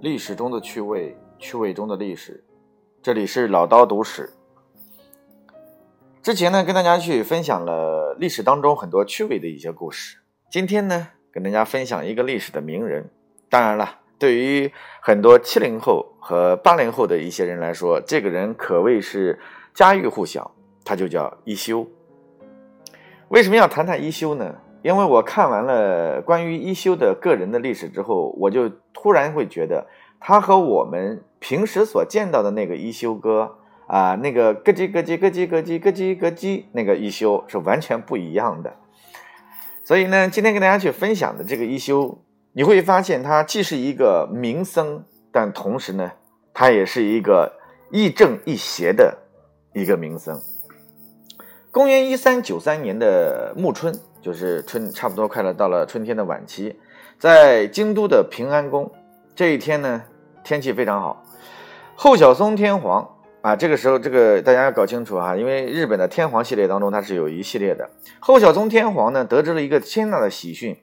历史中的趣味，趣味中的历史。这里是老刀读史。之前呢，跟大家去分享了历史当中很多趣味的一些故事。今天呢，跟大家分享一个历史的名人。当然了，对于很多七零后和八零后的一些人来说，这个人可谓是家喻户晓。他就叫一休。为什么要谈谈一休呢？因为我看完了关于一休的个人的历史之后，我就突然会觉得，他和我们平时所见到的那个一休哥啊，那个咯叽咯叽咯叽咯叽咯叽咯叽那个一休是完全不一样的。所以呢，今天跟大家去分享的这个一休，你会发现他既是一个名僧，但同时呢，他也是一个亦正亦邪的一个名僧。公元一三九三年的暮春，就是春，差不多快了到了春天的晚期，在京都的平安宫，这一天呢，天气非常好。后小松天皇啊，这个时候这个大家要搞清楚啊，因为日本的天皇系列当中，它是有一系列的。后小松天皇呢，得知了一个天大的喜讯，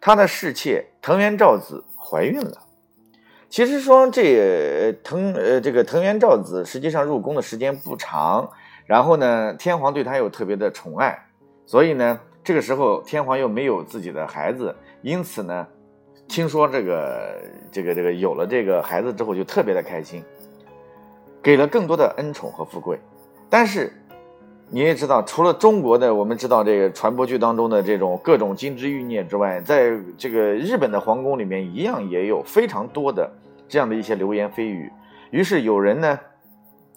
他的侍妾藤原照子怀孕了。其实说这藤呃这个藤原照子实际上入宫的时间不长。然后呢，天皇对他又特别的宠爱，所以呢，这个时候天皇又没有自己的孩子，因此呢，听说这个这个这个有了这个孩子之后，就特别的开心，给了更多的恩宠和富贵。但是你也知道，除了中国的我们知道这个传播剧当中的这种各种金枝玉孽之外，在这个日本的皇宫里面，一样也有非常多的这样的一些流言蜚语。于是有人呢。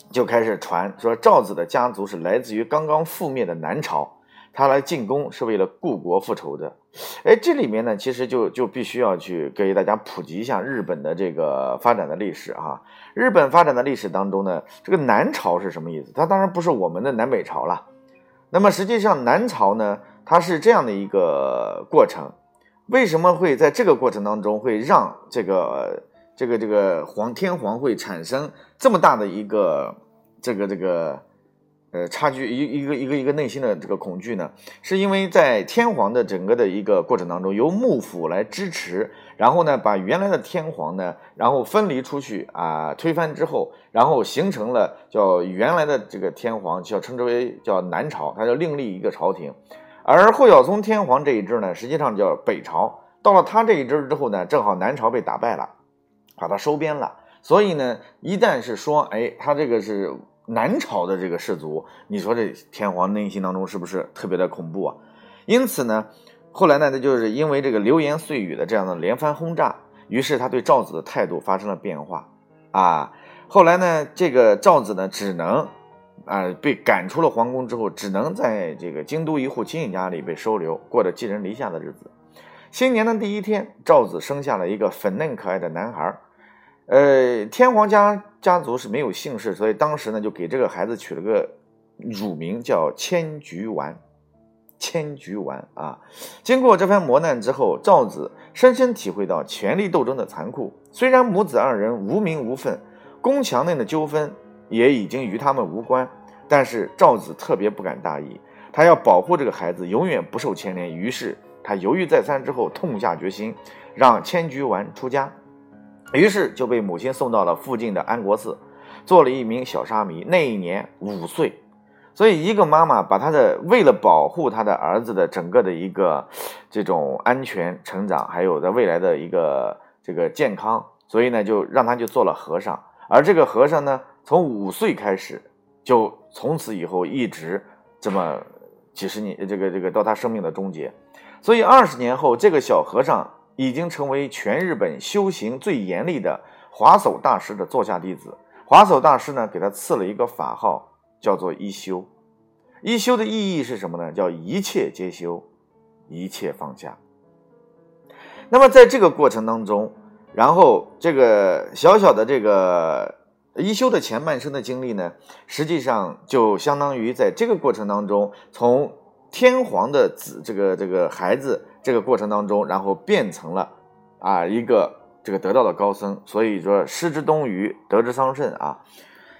就开始传说赵子的家族是来自于刚刚覆灭的南朝，他来进攻是为了故国复仇的。哎，这里面呢，其实就就必须要去给大家普及一下日本的这个发展的历史啊。日本发展的历史当中呢，这个南朝是什么意思？它当然不是我们的南北朝了。那么实际上南朝呢，它是这样的一个过程。为什么会在这个过程当中会让这个？这个这个皇天皇会产生这么大的一个这个这个呃差距一一个一个一个内心的这个恐惧呢？是因为在天皇的整个的一个过程当中，由幕府来支持，然后呢把原来的天皇呢，然后分离出去啊，推翻之后，然后形成了叫原来的这个天皇，叫称之为叫南朝，他叫另立一个朝廷。而后小松天皇这一支呢，实际上叫北朝。到了他这一支之后呢，正好南朝被打败了。把它收编了，所以呢，一旦是说，哎，他这个是南朝的这个氏族，你说这天皇内心当中是不是特别的恐怖啊？因此呢，后来呢，他就是因为这个流言碎语的这样的连番轰炸，于是他对赵子的态度发生了变化啊。后来呢，这个赵子呢，只能啊被赶出了皇宫之后，只能在这个京都一户亲戚家里被收留，过着寄人篱下的日子。新年的第一天，赵子生下了一个粉嫩可爱的男孩。呃，天皇家家族是没有姓氏，所以当时呢就给这个孩子取了个乳名叫千菊丸。千菊丸啊，经过这番磨难之后，赵子深深体会到权力斗争的残酷。虽然母子二人无名无分，宫墙内的纠纷也已经与他们无关，但是赵子特别不敢大意，他要保护这个孩子永远不受牵连。于是他犹豫再三之后，痛下决心，让千菊丸出家。于是就被母亲送到了附近的安国寺，做了一名小沙弥。那一年五岁，所以一个妈妈把她的为了保护她的儿子的整个的一个这种安全成长，还有在未来的一个这个健康，所以呢就让他就做了和尚。而这个和尚呢，从五岁开始，就从此以后一直这么几十年，这个这个到他生命的终结。所以二十年后，这个小和尚。已经成为全日本修行最严厉的华叟大师的座下弟子。华叟大师呢，给他赐了一个法号，叫做一休。一休的意义是什么呢？叫一切皆休，一切放下。那么在这个过程当中，然后这个小小的这个一休的前半生的经历呢，实际上就相当于在这个过程当中，从天皇的子这个这个孩子。这个过程当中，然后变成了啊一个这个得道的高僧，所以说失之东隅，得之桑葚啊。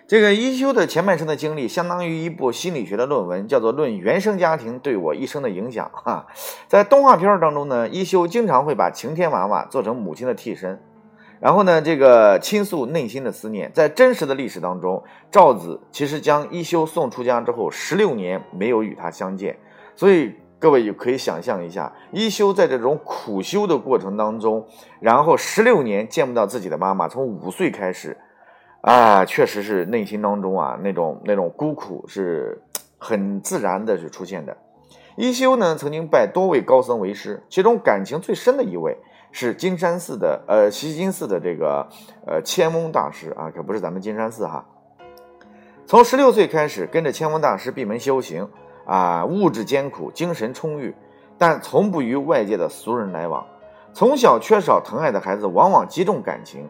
这个一休的前半生的经历，相当于一部心理学的论文，叫做《论原生家庭对我一生的影响》哈。在动画片当中呢，一休经常会把晴天娃娃做成母亲的替身，然后呢，这个倾诉内心的思念，在真实的历史当中，赵子其实将一休送出家之后，十六年没有与他相见，所以各位也可以想象一下，一休在这种苦修的过程当中，然后十六年见不到自己的妈妈，从五岁开始，啊，确实是内心当中啊那种那种孤苦是很自然的是出现的。一休呢，曾经拜多位高僧为师，其中感情最深的一位。是金山寺的，呃，西金寺的这个，呃，千翁大师啊，可不是咱们金山寺哈。从十六岁开始跟着千翁大师闭门修行啊，物质艰苦，精神充裕，但从不与外界的俗人来往。从小缺少疼爱的孩子，往往极重感情，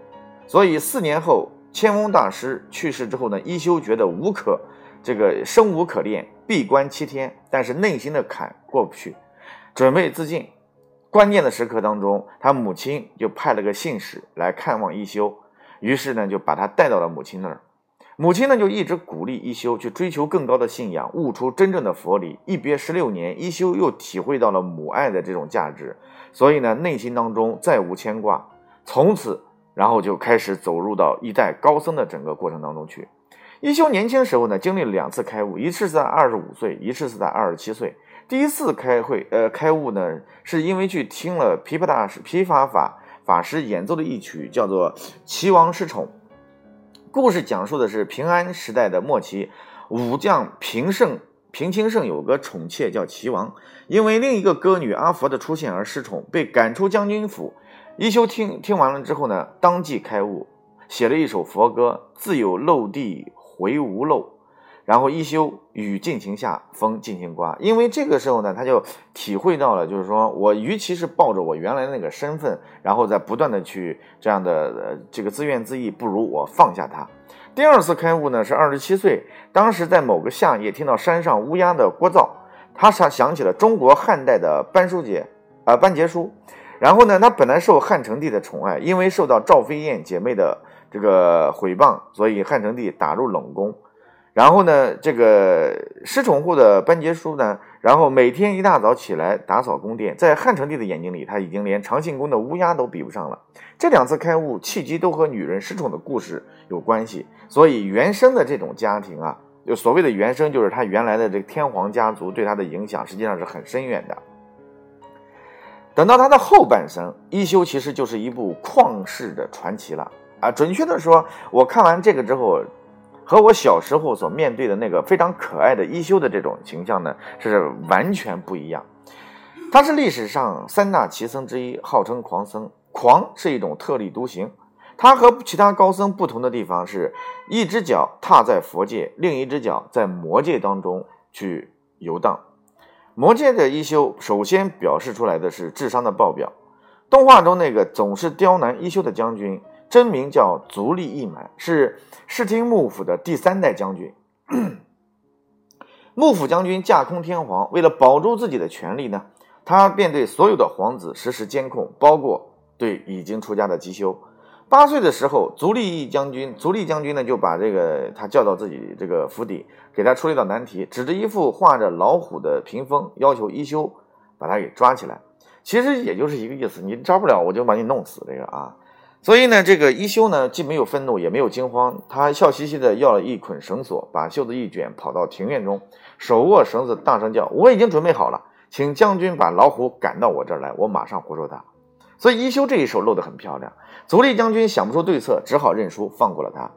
所以四年后，千翁大师去世之后呢，一休觉得无可这个生无可恋，闭关七天，但是内心的坎过不去，准备自尽。关键的时刻当中，他母亲就派了个信使来看望一休，于是呢就把他带到了母亲那儿。母亲呢就一直鼓励一休去追求更高的信仰，悟出真正的佛理。一别十六年，一休又体会到了母爱的这种价值，所以呢内心当中再无牵挂。从此，然后就开始走入到一代高僧的整个过程当中去。一休年轻时候呢经历了两次开悟，一次是在二十五岁，一次是在二十七岁。第一次开会，呃，开悟呢，是因为去听了琵琶大师、琵琶法法师演奏的一曲，叫做《齐王失宠》。故事讲述的是平安时代的末期，武将平胜、平清盛有个宠妾叫齐王，因为另一个歌女阿佛的出现而失宠，被赶出将军府。一休听听完了之后呢，当即开悟，写了一首佛歌：“自有漏地回无漏。”然后一休雨尽情下，风尽情刮。因为这个时候呢，他就体会到了，就是说我与其是抱着我原来那个身份，然后再不断的去这样的呃这个自怨自艾，不如我放下它。第二次开悟呢是二十七岁，当时在某个夏夜听到山上乌鸦的聒噪，他想想起了中国汉代的班书节，啊班杰书。然后呢，他本来受汉成帝的宠爱，因为受到赵飞燕姐妹的这个毁谤，所以汉成帝打入冷宫。然后呢，这个失宠户的班杰书呢，然后每天一大早起来打扫宫殿，在汉成帝的眼睛里，他已经连长信宫的乌鸦都比不上了。这两次开悟契机都和女人失宠的故事有关系，所以原生的这种家庭啊，就所谓的原生，就是他原来的这个天皇家族对他的影响，实际上是很深远的。等到他的后半生，一休其实就是一部旷世的传奇了啊！准确的说，我看完这个之后。和我小时候所面对的那个非常可爱的一休的这种形象呢，是完全不一样。他是历史上三大奇僧之一，号称狂僧。狂是一种特立独行。他和其他高僧不同的地方是，一只脚踏在佛界，另一只脚在魔界当中去游荡。魔界的一休首先表示出来的是智商的爆表。动画中那个总是刁难一休的将军。真名叫足利义满，是室町幕府的第三代将军。幕府将军架空天皇，为了保住自己的权利呢，他便对所有的皇子实施监控，包括对已经出家的吉修。八岁的时候，足利义将军，足利将军呢就把这个他叫到自己这个府邸，给他出了一道难题，指着一幅画着老虎的屏风，要求一休把他给抓起来。其实也就是一个意思，你抓不了，我就把你弄死。这个啊。所以呢，这个一休呢，既没有愤怒，也没有惊慌，他笑嘻嘻的要了一捆绳索，把袖子一卷，跑到庭院中，手握绳子，大声叫：“我已经准备好了，请将军把老虎赶到我这儿来，我马上活捉他。”所以一休这一手露得很漂亮。足利将军想不出对策，只好认输，放过了他。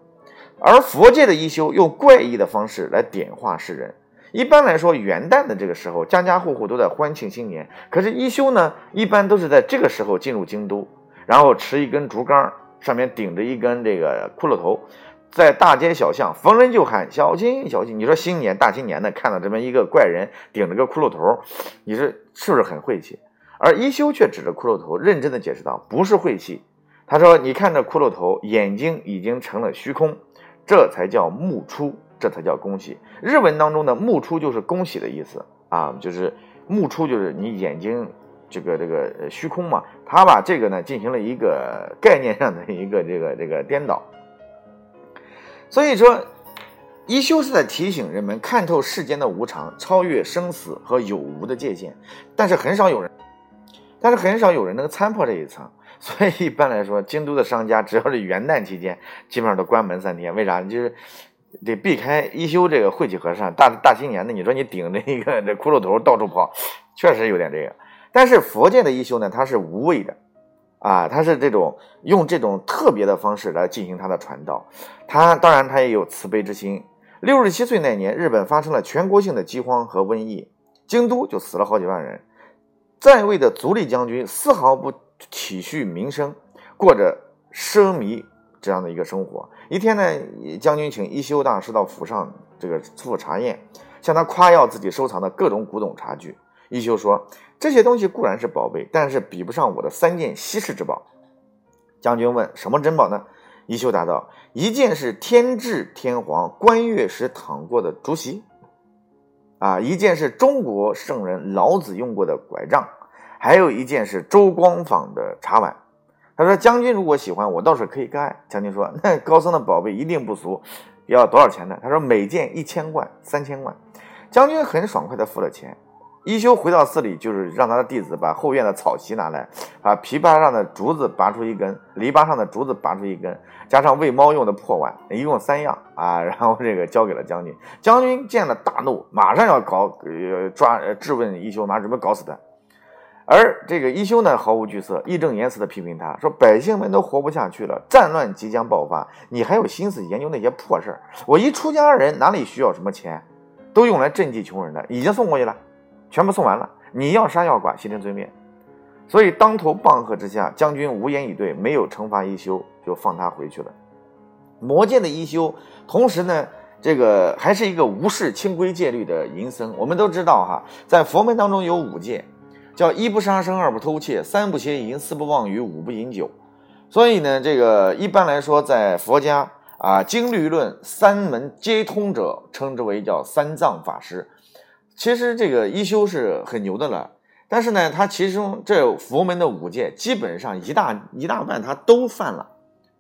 而佛界的一休用怪异的方式来点化世人。一般来说，元旦的这个时候，家家户户都在欢庆新年，可是一休呢，一般都是在这个时候进入京都。然后持一根竹竿，上面顶着一根这个骷髅头，在大街小巷逢人就喊小心小心。你说新年大新年的，看到这么一个怪人顶着个骷髅头，你说是不是很晦气？而一休却指着骷髅头，认真的解释道：“不是晦气。”他说：“你看这骷髅头，眼睛已经成了虚空，这才叫目出，这才叫恭喜。日文当中的目出就是恭喜的意思啊，就是目出就是你眼睛。”这个这个虚空嘛，他把这个呢进行了一个概念上的一个这个这个颠倒，所以说一休是在提醒人们看透世间的无常，超越生死和有无的界限。但是很少有人但是很少有人能参破这一层。所以一般来说，京都的商家只要是元旦期间，基本上都关门三天。为啥？就是得避开一休这个晦气和尚。大大新年的，你说你顶着一个这骷髅头到处跑，确实有点这个。但是佛界的一休呢，它是无畏的，啊，它是这种用这种特别的方式来进行它的传道。他当然他也有慈悲之心。六十七岁那年，日本发生了全国性的饥荒和瘟疫，京都就死了好几万人。在位的足利将军丝毫不。体恤民生，过着奢靡这样的一个生活。一天呢，将军请一休大师到府上这个赴茶宴，向他夸耀自己收藏的各种古董茶具。一休说：“这些东西固然是宝贝，但是比不上我的三件稀世之宝。”将军问：“什么珍宝呢？”一休答道：“一件是天智天皇观月时躺过的竹席，啊，一件是中国圣人老子用过的拐杖。”还有一件是周光坊的茶碗，他说：“将军如果喜欢，我倒是可以干。”将军说：“那高僧的宝贝一定不俗，要多少钱呢？”他说：“每件一千贯，三千贯。”将军很爽快地付了钱。一休回到寺里，就是让他的弟子把后院的草席拿来，把琵琶上的竹子拔出一根，篱笆上的竹子拔出一根，加上喂猫用的破碗，一共三样啊。然后这个交给了将军。将军见了大怒，马上要搞呃抓质问一休，马上准备搞死他。而这个一休呢，毫无惧色，义正言辞地批评他说：“百姓们都活不下去了，战乱即将爆发，你还有心思研究那些破事儿？我一出家人哪里需要什么钱，都用来赈济穷人的，已经送过去了，全部送完了。你要杀要剐，悉听尊便。”所以当头棒喝之下，将军无言以对，没有惩罚一休，就放他回去了。魔界的一休，同时呢，这个还是一个无视清规戒律的淫僧。我们都知道哈，在佛门当中有五戒。叫一不杀生，二不偷窃，三不邪淫，四不妄语，五不饮酒。所以呢，这个一般来说，在佛家啊，经律论三门皆通者，称之为叫三藏法师。其实这个一休是很牛的了，但是呢，他其中这佛门的五戒，基本上一大一大半他都犯了。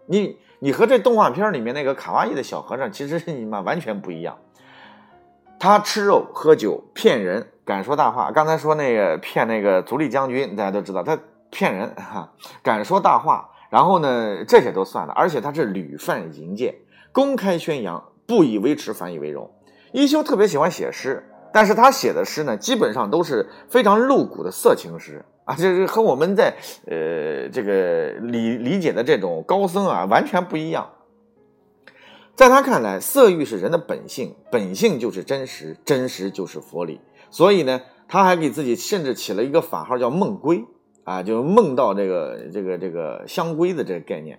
你你和这动画片里面那个卡哇伊的小和尚，其实你妈完全不一样。他吃肉喝酒骗人。敢说大话，刚才说那个骗那个足利将军，大家都知道他骗人哈。敢说大话，然后呢，这些都算了，而且他是屡犯淫戒，公开宣扬，不以为耻，反以为荣。一休特别喜欢写诗，但是他写的诗呢，基本上都是非常露骨的色情诗啊，就是和我们在呃这个理理解的这种高僧啊完全不一样。在他看来，色欲是人的本性，本性就是真实，真实就是佛理。所以呢，他还给自己甚至起了一个法号，叫梦龟啊，就梦到这个这个这个香龟的这个概念。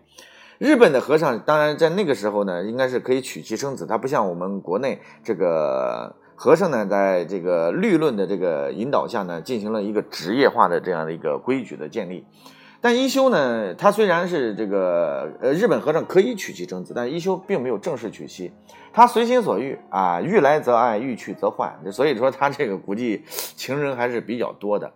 日本的和尚当然在那个时候呢，应该是可以娶妻生子，他不像我们国内这个和尚呢，在这个律论的这个引导下呢，进行了一个职业化的这样的一个规矩的建立。但一休呢，他虽然是这个呃日本和尚可以娶妻生子，但一休并没有正式娶妻，他随心所欲啊，欲来则爱，欲去则换，所以说他这个估计 情人还是比较多的。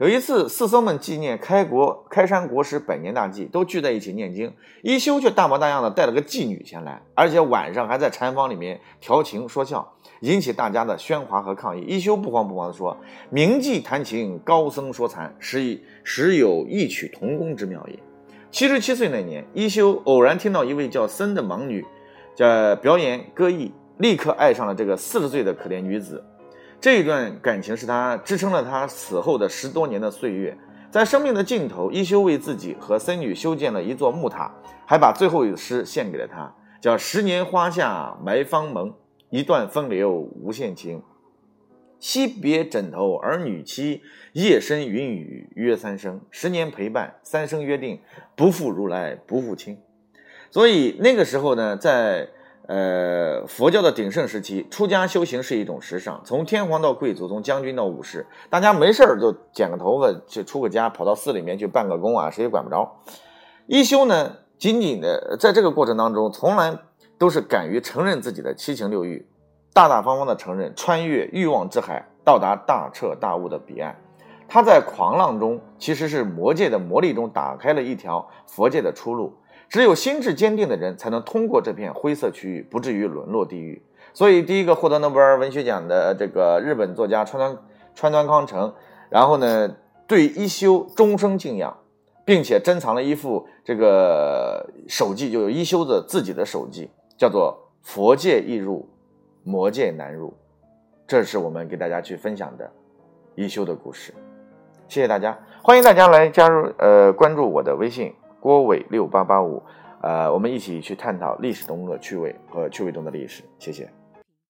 有一次，四僧们纪念开国开山国师百年大计，都聚在一起念经，一休却大模大样的带了个妓女前来，而且晚上还在禅房里面调情说笑。引起大家的喧哗和抗议。一休不慌不忙地说：“名妓弹琴，高僧说禅，实实有异曲同工之妙也。”七十七岁那年，一休偶然听到一位叫森的盲女，在表演歌艺，立刻爱上了这个四十岁的可怜女子。这一段感情是他支撑了他死后的十多年的岁月。在生命的尽头，一休为自己和僧女修建了一座木塔，还把最后一诗献给了他，叫“十年花下埋芳盟”。一段风流无限情，惜别枕头儿女妻，夜深云雨约三生。十年陪伴，三生约定，不负如来不负卿。所以那个时候呢，在呃佛教的鼎盛时期，出家修行是一种时尚。从天皇到贵族，从将军到武士，大家没事儿就剪个头发，去出个家，跑到寺里面去办个工啊，谁也管不着。一休呢，仅仅的在这个过程当中，从来。都是敢于承认自己的七情六欲，大大方方的承认，穿越欲望之海，到达大彻大悟的彼岸。他在狂浪中，其实是魔界的魔力中打开了一条佛界的出路。只有心智坚定的人，才能通过这片灰色区域，不至于沦落地狱。所以，第一个获得诺贝尔文学奖的这个日本作家川端川端康成，然后呢，对一休终生敬仰，并且珍藏了一副这个手记，就有一休的自己的手记，叫做“佛界易入，魔界难入”。这是我们给大家去分享的一休的故事。谢谢大家，欢迎大家来加入呃关注我的微信郭伟六八八五，呃，我们一起去探讨历史中的趣味和趣味中的历史。谢谢。